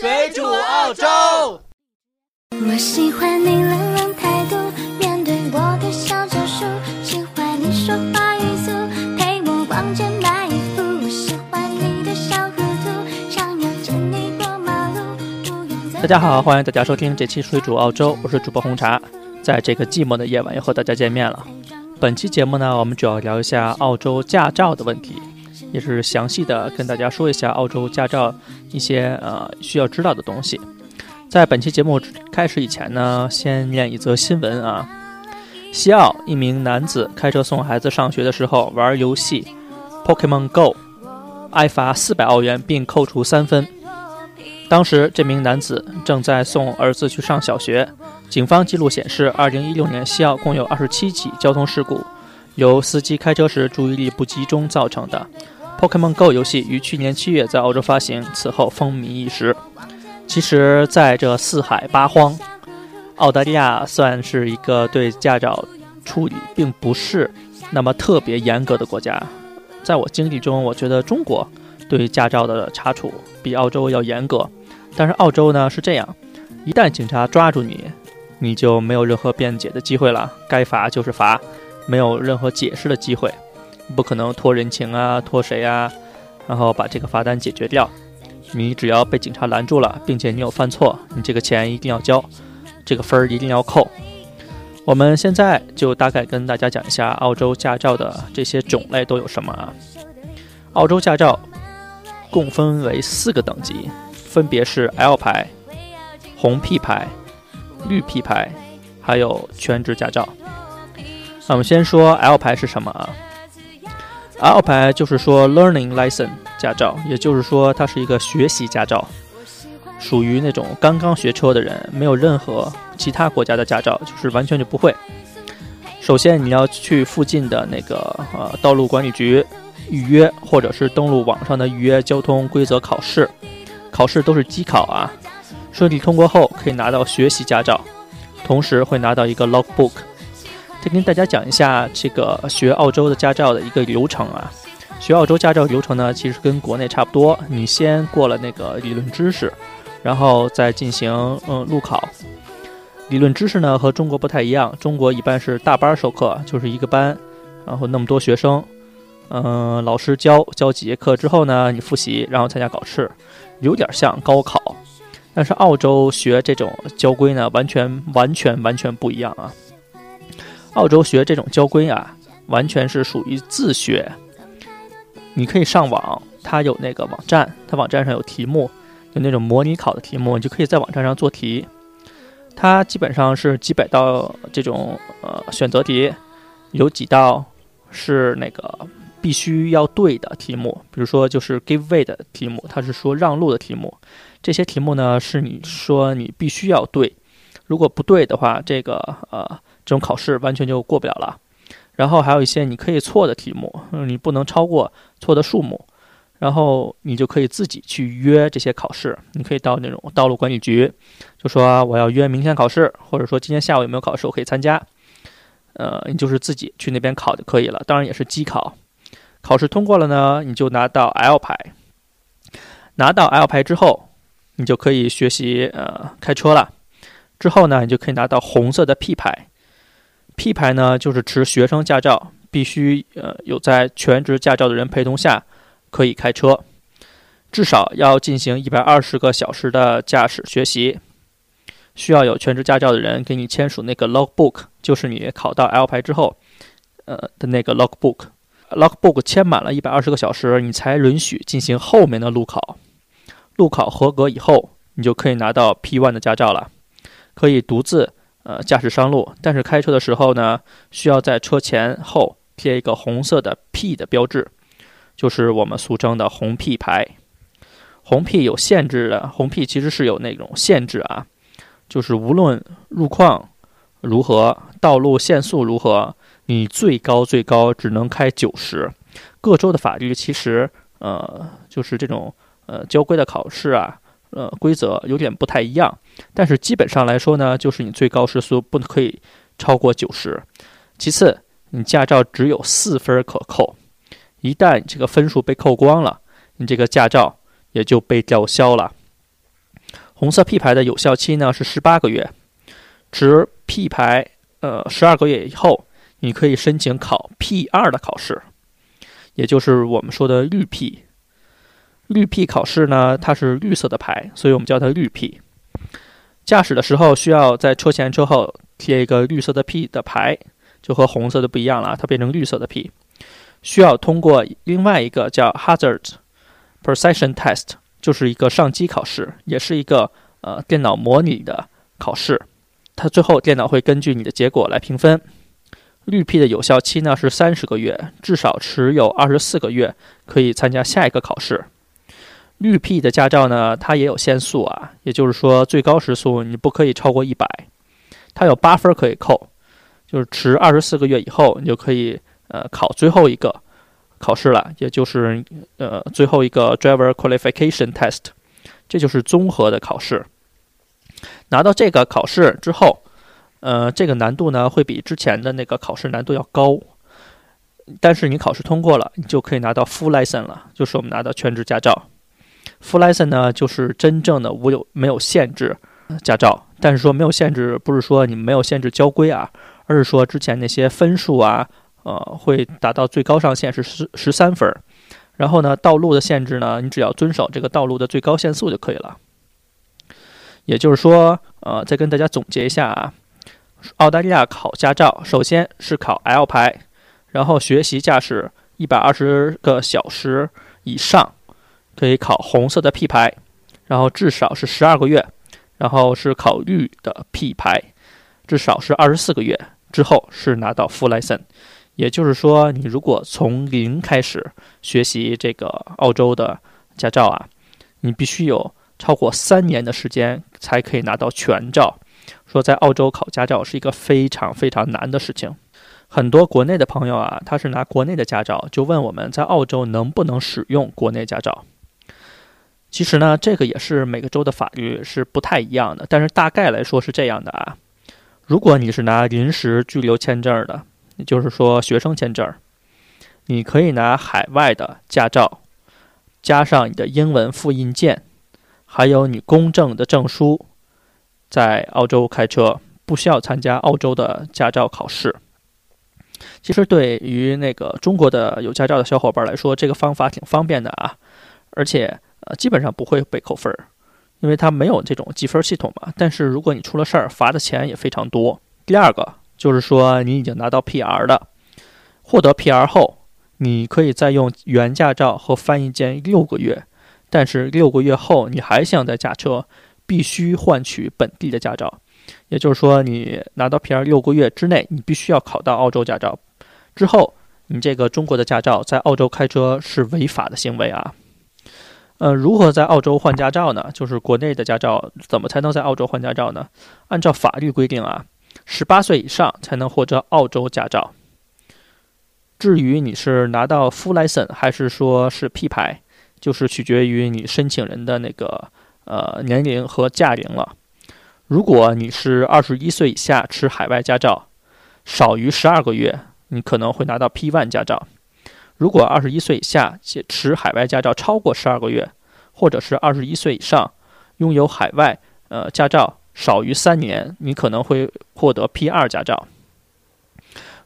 水煮澳洲。我喜欢你冷冷态度，面对我的小招数，喜欢你说话语速，陪我逛街买衣服。我喜欢你的小糊涂，想要牵你过马路，不用再大家好，欢迎大家收听这期《水煮澳洲》，我是主播红茶。在这个寂寞的夜晚，又和大家见面了。本期节目呢，我们主要聊一下澳洲驾照的问题，也是详细的跟大家说一下澳洲驾照一些呃需要知道的东西。在本期节目开始以前呢，先念一则新闻啊。西澳一名男子开车送孩子上学的时候玩游戏 Pokemon Go，挨罚四百澳元并扣除三分。当时这名男子正在送儿子去上小学。警方记录显示，2016年西澳共有27起交通事故，由司机开车时注意力不集中造成的。Pokemon Go 游戏于去年七月在澳洲发行，此后风靡一时。其实，在这四海八荒，澳大利亚算是一个对驾照处理并不是那么特别严格的国家。在我经历中，我觉得中国对驾照的查处比澳洲要严格，但是澳洲呢是这样，一旦警察抓住你，你就没有任何辩解的机会了，该罚就是罚，没有任何解释的机会，不可能托人情啊，托谁啊，然后把这个罚单解决掉。你只要被警察拦住了，并且你有犯错，你这个钱一定要交，这个分儿一定要扣。我们现在就大概跟大家讲一下澳洲驾照的这些种类都有什么啊？澳洲驾照共分为四个等级，分别是 L 牌、红 P 牌。绿 P 牌，还有全职驾照。那我们先说 L 牌是什么啊？L 牌就是说 Learning License 驾照，也就是说它是一个学习驾照，属于那种刚刚学车的人，没有任何其他国家的驾照，就是完全就不会。首先你要去附近的那个呃道路管理局预约，或者是登录网上的预约交通规则考试，考试都是机考啊。顺利通过后，可以拿到学习驾照，同时会拿到一个 logbook。再跟大家讲一下这个学澳洲的驾照的一个流程啊。学澳洲驾照流程呢，其实跟国内差不多。你先过了那个理论知识，然后再进行嗯路考。理论知识呢和中国不太一样，中国一般是大班授课，就是一个班，然后那么多学生，嗯，老师教教几节课之后呢，你复习，然后参加考试，有点像高考。但是澳洲学这种交规呢，完全完全完全不一样啊！澳洲学这种交规啊，完全是属于自学。你可以上网，它有那个网站，它网站上有题目，有那种模拟考的题目，你就可以在网站上做题。它基本上是几百道这种呃选择题，有几道是那个必须要对的题目，比如说就是 give way 的题目，它是说让路的题目。这些题目呢，是你说你必须要对，如果不对的话，这个呃这种考试完全就过不了了。然后还有一些你可以错的题目，你不能超过错的数目，然后你就可以自己去约这些考试。你可以到那种道路管理局，就说我要约明天考试，或者说今天下午有没有考试，我可以参加。呃，你就是自己去那边考就可以了，当然也是机考。考试通过了呢，你就拿到 L 牌。拿到 L 牌之后。你就可以学习呃开车了，之后呢，你就可以拿到红色的 P 牌。P 牌呢，就是持学生驾照，必须呃有在全职驾照的人陪同下可以开车，至少要进行一百二十个小时的驾驶学习，需要有全职驾照的人给你签署那个 logbook，就是你考到 L 牌之后呃的那个 logbook。logbook 签满了一百二十个小时，你才允许进行后面的路考。路考合格以后，你就可以拿到 P1 的驾照了，可以独自呃驾驶上路。但是开车的时候呢，需要在车前后贴一个红色的 P 的标志，就是我们俗称的红 P 牌。红 P 有限制的，红 P 其实是有那种限制啊，就是无论路况如何，道路限速如何，你最高最高只能开九十。各州的法律其实呃就是这种。呃，交规的考试啊，呃，规则有点不太一样，但是基本上来说呢，就是你最高时速不可以超过九十。其次，你驾照只有四分可扣，一旦这个分数被扣光了，你这个驾照也就被吊销了。红色 P 牌的有效期呢是十八个月，持 P 牌呃十二个月以后，你可以申请考 P 二的考试，也就是我们说的绿 P。绿 P 考试呢，它是绿色的牌，所以我们叫它绿 P。驾驶的时候需要在车前车后贴一个绿色的 P 的牌，就和红色的不一样了，它变成绿色的 P。需要通过另外一个叫 Hazard Perception Test，就是一个上机考试，也是一个呃电脑模拟的考试。它最后电脑会根据你的结果来评分。绿 P 的有效期呢是三十个月，至少持有二十四个月可以参加下一个考试。绿 P 的驾照呢，它也有限速啊，也就是说最高时速你不可以超过一百，它有八分可以扣，就是持二十四个月以后，你就可以呃考最后一个考试了，也就是呃最后一个 Driver Qualification Test，这就是综合的考试。拿到这个考试之后，呃，这个难度呢会比之前的那个考试难度要高，但是你考试通过了，你就可以拿到 Full License 了，就是我们拿到全职驾照。Full license 呢，就是真正的无有没有限制驾照，但是说没有限制，不是说你没有限制交规啊，而是说之前那些分数啊，呃，会达到最高上限是十十三分，然后呢，道路的限制呢，你只要遵守这个道路的最高限速就可以了。也就是说，呃，再跟大家总结一下啊，澳大利亚考驾照，首先是考 L 牌，然后学习驾驶一百二十个小时以上。可以考红色的 P 牌，然后至少是十二个月，然后是考绿的 P 牌，至少是二十四个月之后是拿到 Full License。也就是说，你如果从零开始学习这个澳洲的驾照啊，你必须有超过三年的时间才可以拿到全照。说在澳洲考驾照是一个非常非常难的事情。很多国内的朋友啊，他是拿国内的驾照，就问我们在澳洲能不能使用国内驾照。其实呢，这个也是每个州的法律是不太一样的，但是大概来说是这样的啊。如果你是拿临时居留签证的，也就是说学生签证，你可以拿海外的驾照，加上你的英文复印件，还有你公证的证书，在澳洲开车，不需要参加澳洲的驾照考试。其实对于那个中国的有驾照的小伙伴来说，这个方法挺方便的啊，而且。呃，基本上不会被扣分儿，因为它没有这种积分系统嘛。但是如果你出了事儿，罚的钱也非常多。第二个就是说，你已经拿到 PR 的，获得 PR 后，你可以再用原驾照和翻译件六个月，但是六个月后你还想再驾车，必须换取本地的驾照。也就是说，你拿到 PR 六个月之内，你必须要考到澳洲驾照，之后你这个中国的驾照在澳洲开车是违法的行为啊。呃，如何在澳洲换驾照呢？就是国内的驾照怎么才能在澳洲换驾照呢？按照法律规定啊，十八岁以上才能获得澳洲驾照。至于你是拿到 full license 还是说是 P 牌，就是取决于你申请人的那个呃年龄和驾龄了。如果你是二十一岁以下持海外驾照，少于十二个月，你可能会拿到 P one 驾照。如果二十一岁以下且持海外驾照超过十二个月，或者是二十一岁以上拥有海外呃驾照少于三年，你可能会获得 P 二驾照。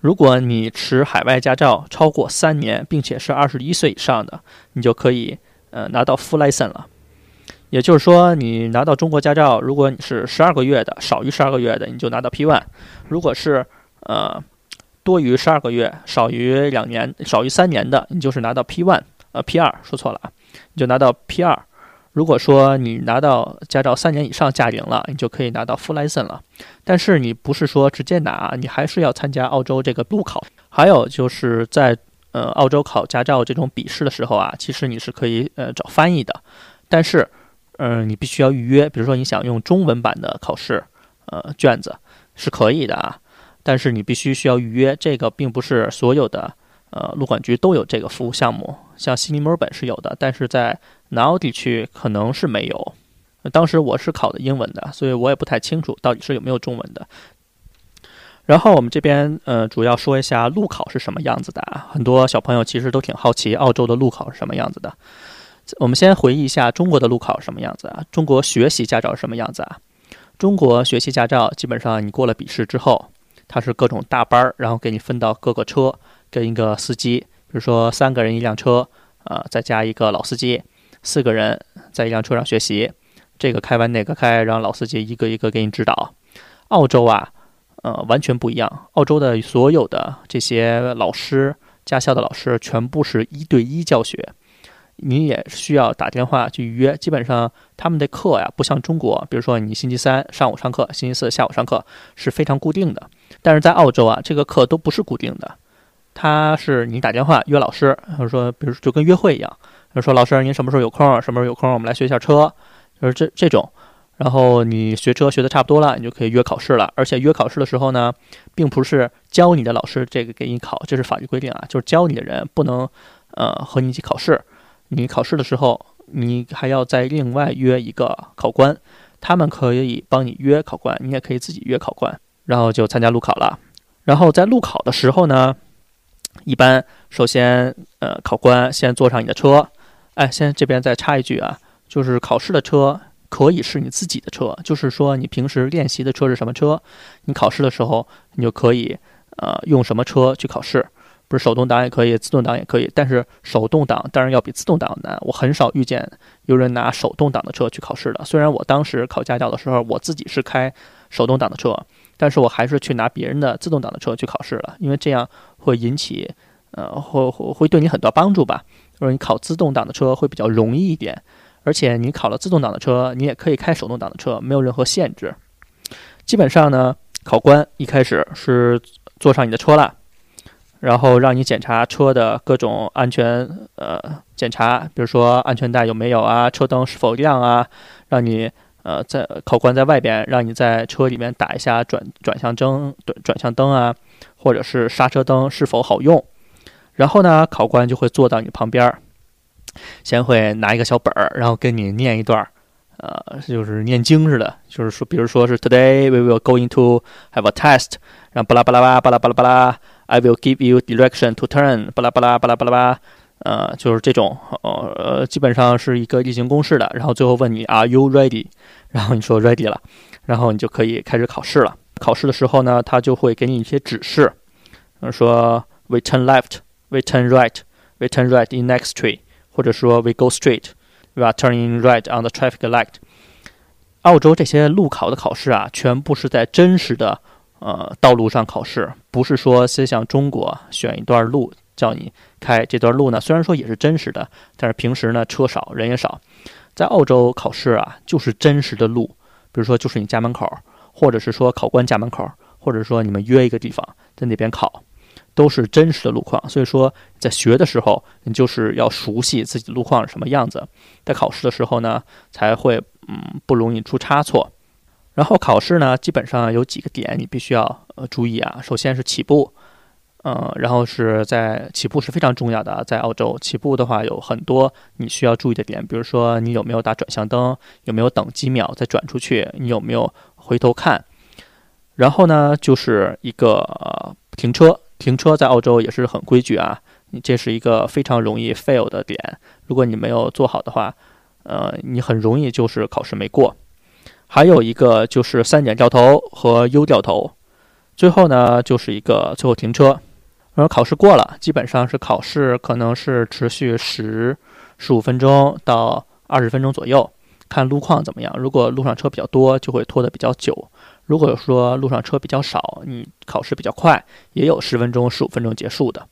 如果你持海外驾照超过三年，并且是二十一岁以上的，你就可以呃拿到 Full License 了。也就是说，你拿到中国驾照，如果你是十二个月的，少于十二个月的，你就拿到 P one；如果是呃。多于十二个月，少于两年，少于三年的，你就是拿到 P one，呃 P 二说错了啊，你就拿到 P 二。如果说你拿到驾照三年以上驾龄了，你就可以拿到 Full License 了。但是你不是说直接拿，你还是要参加澳洲这个路考。还有就是在呃澳洲考驾照这种笔试的时候啊，其实你是可以呃找翻译的，但是嗯你必须要预约。比如说你想用中文版的考试呃卷子是可以的啊。但是你必须需要预约，这个并不是所有的呃路管局都有这个服务项目，像悉尼、墨尔本是有的，但是在南澳地区可能是没有。当时我是考的英文的，所以我也不太清楚到底是有没有中文的。然后我们这边呃主要说一下路考是什么样子的啊，很多小朋友其实都挺好奇澳洲的路考是什么样子的。我们先回忆一下中国的路考什么样子啊？中国学习驾照什么样子啊？中国学习驾照基本上你过了笔试之后，它是各种大班儿，然后给你分到各个车，跟一个司机，比如说三个人一辆车，呃，再加一个老司机，四个人在一辆车上学习，这个开完那个开，让老司机一个一个给你指导。澳洲啊，呃，完全不一样。澳洲的所有的这些老师，驾校的老师，全部是一对一教学。你也需要打电话去预约。基本上他们的课呀，不像中国，比如说你星期三上午上课，星期四下午上课是非常固定的。但是在澳洲啊，这个课都不是固定的，它是你打电话约老师，或者说，比如就跟约会一样，比如说老师您什么时候有空，什么时候有空，我们来学一下车，就是这这种。然后你学车学的差不多了，你就可以约考试了。而且约考试的时候呢，并不是教你的老师这个给你考，这是法律规定啊，就是教你的人不能呃和你一起考试。你考试的时候，你还要再另外约一个考官，他们可以帮你约考官，你也可以自己约考官，然后就参加路考了。然后在路考的时候呢，一般首先呃考官先坐上你的车，哎，先这边再插一句啊，就是考试的车可以是你自己的车，就是说你平时练习的车是什么车，你考试的时候你就可以呃用什么车去考试。不是手动挡也可以，自动挡也可以，但是手动挡当然要比自动挡难。我很少遇见有人拿手动挡的车去考试的。虽然我当时考驾照的时候，我自己是开手动挡的车，但是我还是去拿别人的自动挡的车去考试了，因为这样会引起，呃，会会会对你很多帮助吧。就是你考自动挡的车会比较容易一点，而且你考了自动挡的车，你也可以开手动挡的车，没有任何限制。基本上呢，考官一开始是坐上你的车了。然后让你检查车的各种安全呃检查，比如说安全带有没有啊，车灯是否亮啊，让你呃在考官在外边，让你在车里面打一下转转向灯转转向灯啊，或者是刹车灯是否好用。然后呢，考官就会坐到你旁边，先会拿一个小本儿，然后跟你念一段，呃，就是念经似的，就是说，比如说是 Today we will go into have a test，然后巴拉巴拉巴拉巴拉巴拉巴拉。I will give you direction to turn，巴拉巴拉巴拉巴拉巴拉，呃，就是这种，呃，基本上是一个例行公事的。然后最后问你，Are you ready？然后你说 ready 了，然后你就可以开始考试了。考试的时候呢，他就会给你一些指示，说 We turn left，We turn right，We turn right in next tree，或者说 We go straight，We are turning right on the traffic light。澳洲这些路考的考试啊，全部是在真实的。呃，道路上考试不是说先像中国选一段路叫你开这段路呢，虽然说也是真实的，但是平时呢车少人也少。在澳洲考试啊，就是真实的路，比如说就是你家门口，或者是说考官家门口，或者说你们约一个地方在那边考，都是真实的路况。所以说在学的时候，你就是要熟悉自己的路况是什么样子，在考试的时候呢，才会嗯不容易出差错。然后考试呢，基本上有几个点你必须要呃注意啊。首先是起步，嗯，然后是在起步是非常重要的。在澳洲起步的话，有很多你需要注意的点，比如说你有没有打转向灯，有没有等几秒再转出去，你有没有回头看。然后呢，就是一个停车，停车在澳洲也是很规矩啊。你这是一个非常容易 fail 的点，如果你没有做好的话，呃，你很容易就是考试没过。还有一个就是三点掉头和 U 掉头，最后呢就是一个最后停车，然后考试过了，基本上是考试可能是持续十十五分钟到二十分钟左右，看路况怎么样。如果路上车比较多，就会拖得比较久；如果说路上车比较少，你考试比较快，也有十分钟、十五分钟结束的。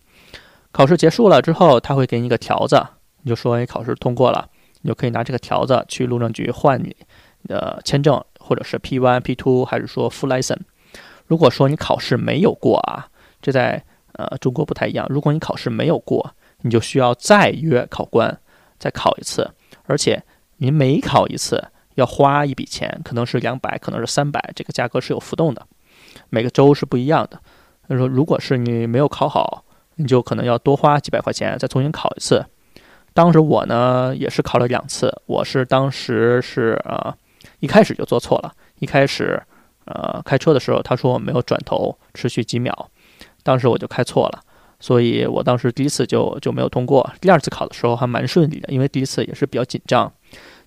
考试结束了之后，他会给你一个条子，你就说你考试通过了，你就可以拿这个条子去路政局换你。呃签证，或者是 P one、P two，还是说 Full License？如果说你考试没有过啊，这在呃中国不太一样。如果你考试没有过，你就需要再约考官再考一次，而且你每考一次要花一笔钱，可能是两百，可能是三百，这个价格是有浮动的，每个州是不一样的。所以说，如果是你没有考好，你就可能要多花几百块钱再重新考一次。当时我呢也是考了两次，我是当时是呃。一开始就做错了。一开始，呃，开车的时候，他说我没有转头持续几秒，当时我就开错了，所以我当时第一次就就没有通过。第二次考的时候还蛮顺利的，因为第一次也是比较紧张。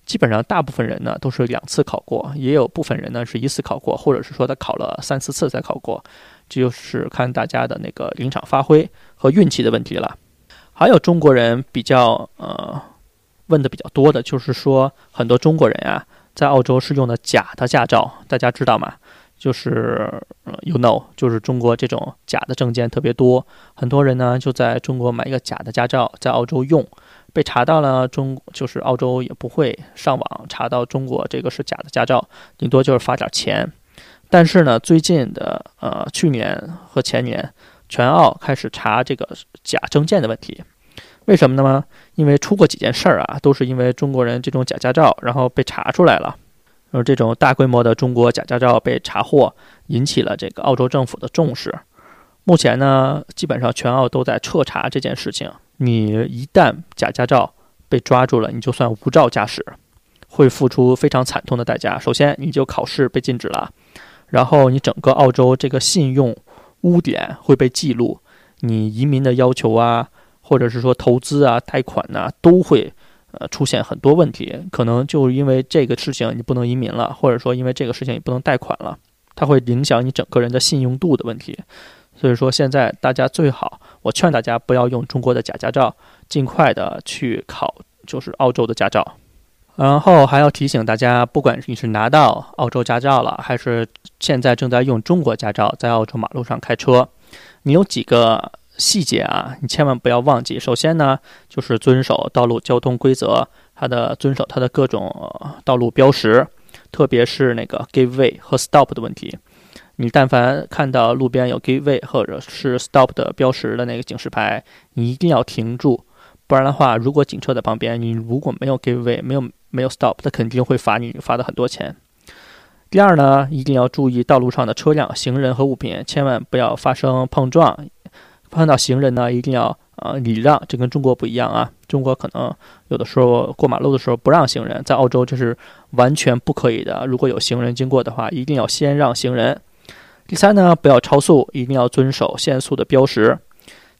基本上大部分人呢都是两次考过，也有部分人呢是一次考过，或者是说他考了三四次才考过，这就是看大家的那个临场发挥和运气的问题了。还有中国人比较呃问的比较多的就是说，很多中国人啊在澳洲是用的假的驾照，大家知道吗？就是呃，you know，就是中国这种假的证件特别多，很多人呢就在中国买一个假的驾照，在澳洲用，被查到了，中就是澳洲也不会上网查到中国这个是假的驾照，顶多就是罚点钱。但是呢，最近的呃去年和前年，全澳开始查这个假证件的问题，为什么呢？因为出过几件事儿啊，都是因为中国人这种假驾照，然后被查出来了。而这种大规模的中国假驾照被查获，引起了这个澳洲政府的重视。目前呢，基本上全澳都在彻查这件事情。你一旦假驾照被抓住了，你就算无照驾驶，会付出非常惨痛的代价。首先，你就考试被禁止了；然后，你整个澳洲这个信用污点会被记录，你移民的要求啊，或者是说投资啊、贷款呐，都会。呃，出现很多问题，可能就因为这个事情你不能移民了，或者说因为这个事情你不能贷款了，它会影响你整个人的信用度的问题。所以说现在大家最好，我劝大家不要用中国的假驾照，尽快的去考就是澳洲的驾照。然后还要提醒大家，不管你是拿到澳洲驾照了，还是现在正在用中国驾照在澳洲马路上开车，你有几个？细节啊，你千万不要忘记。首先呢，就是遵守道路交通规则，它的遵守它的各种道路标识，特别是那个 give way 和 stop 的问题。你但凡看到路边有 give way 或者是 stop 的标识的那个警示牌，你一定要停住，不然的话，如果警车在旁边，你如果没有 give way，没有没有 stop，它肯定会罚你罚的很多钱。第二呢，一定要注意道路上的车辆、行人和物品，千万不要发生碰撞。碰到行人呢，一定要呃礼让，这跟中国不一样啊。中国可能有的时候过马路的时候不让行人，在澳洲这是完全不可以的。如果有行人经过的话，一定要先让行人。第三呢，不要超速，一定要遵守限速的标识。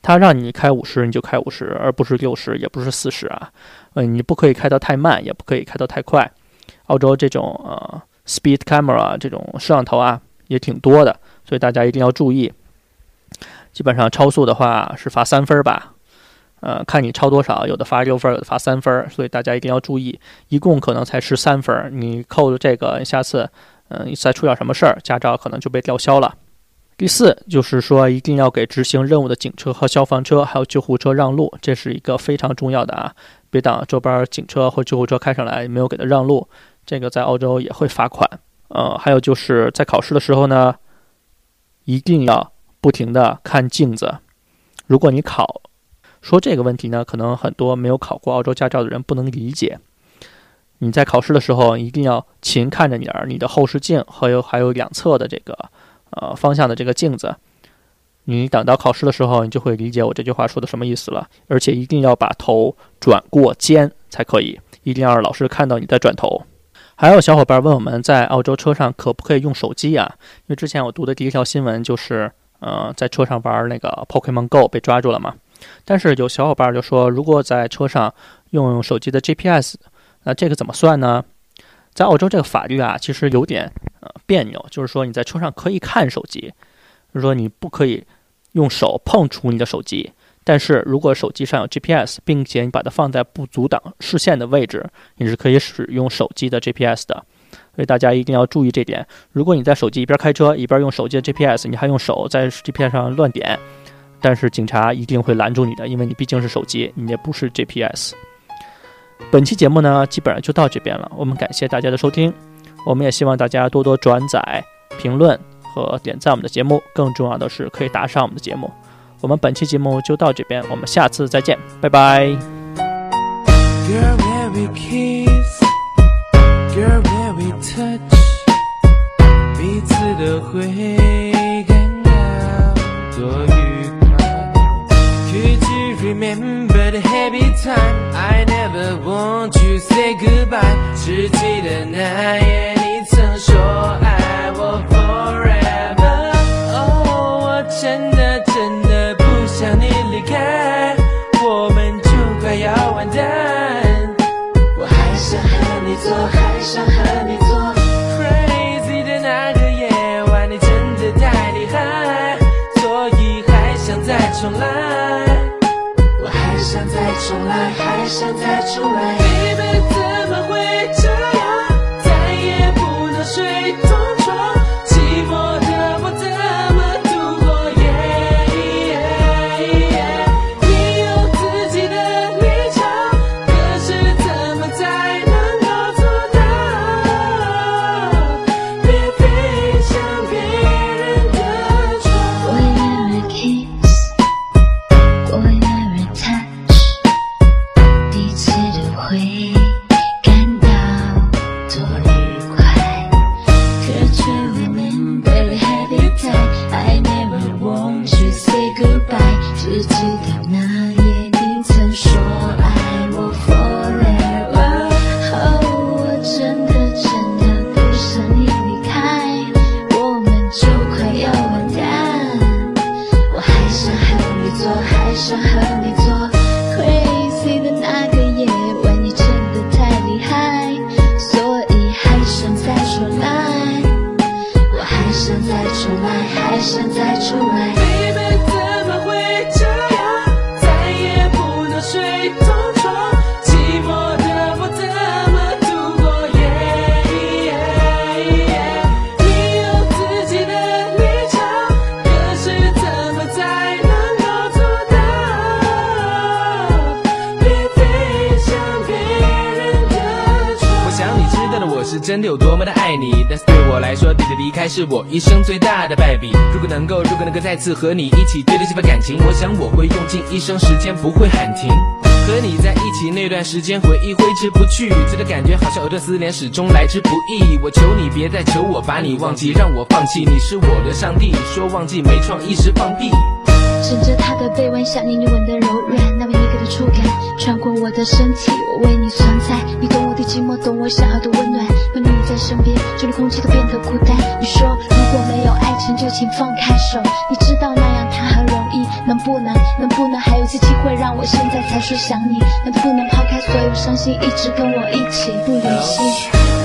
他让你开五十，你就开五十，而不是六十，也不是四十啊。嗯，你不可以开得太慢，也不可以开得太快。澳洲这种呃 speed camera 这种摄像头啊也挺多的，所以大家一定要注意。基本上超速的话是罚三分吧，呃，看你超多少，有的罚六分，有的罚三分，所以大家一定要注意，一共可能才十三分，你扣了这个，下次，嗯，再出点什么事儿，驾照可能就被吊销了。第四就是说，一定要给执行任务的警车和消防车还有救护车让路，这是一个非常重要的啊，别等这边警车或救护车开上来没有给他让路，这个在澳洲也会罚款。呃，还有就是在考试的时候呢，一定要。不停的看镜子。如果你考说这个问题呢，可能很多没有考过澳洲驾照的人不能理解。你在考试的时候一定要勤看着点儿你的后视镜，还有还有两侧的这个呃方向的这个镜子。你等到考试的时候，你就会理解我这句话说的什么意思了。而且一定要把头转过肩才可以，一定要让老师看到你在转头。还有小伙伴问我们在澳洲车上可不可以用手机啊？因为之前我读的第一条新闻就是。呃，在车上玩那个 Pokemon Go 被抓住了嘛？但是有小伙伴就说，如果在车上用手机的 GPS，那这个怎么算呢？在澳洲这个法律啊，其实有点呃别扭，就是说你在车上可以看手机，就是说你不可以用手碰触你的手机，但是如果手机上有 GPS，并且你把它放在不阻挡视线的位置，你是可以使用手机的 GPS 的。所以大家一定要注意这点。如果你在手机一边开车一边用手机的 GPS，你还用手在 GPS 上乱点，但是警察一定会拦住你的，因为你毕竟是手机，你也不是 GPS。本期节目呢，基本上就到这边了。我们感谢大家的收听，我们也希望大家多多转载、评论和点赞我们的节目。更重要的是，可以打赏我们的节目。我们本期节目就到这边，我们下次再见，拜拜。touch，彼此都会感到多愉快。Could you remember the happy time? I never want to say goodbye。只记得那夜 想真的有多么的爱你，但是对我来说，你的离开是我一生最大的败笔。如果能够，如果能够再次和你一起对待这份感情，我想我会用尽一生时间，不会喊停。和你在一起那段时间，回忆挥之不去，这个感觉好像藕断丝连，始终来之不易。我求你别再求我把你忘记，让我放弃，你是我的上帝。说忘记没创意是放屁。枕着他的臂弯，想念你吻的柔软，那么一个的触感穿过我的身体，我为你存在。你懂我的寂寞，懂我想要的温暖。有你在身边，就连空气都变得孤单。你说如果没有爱情，就请放开手。你知道那样谈很容易，能不能，能不能还有一次机会，让我现在才说想你？能不能抛开所有伤心，一直跟我一起不离析？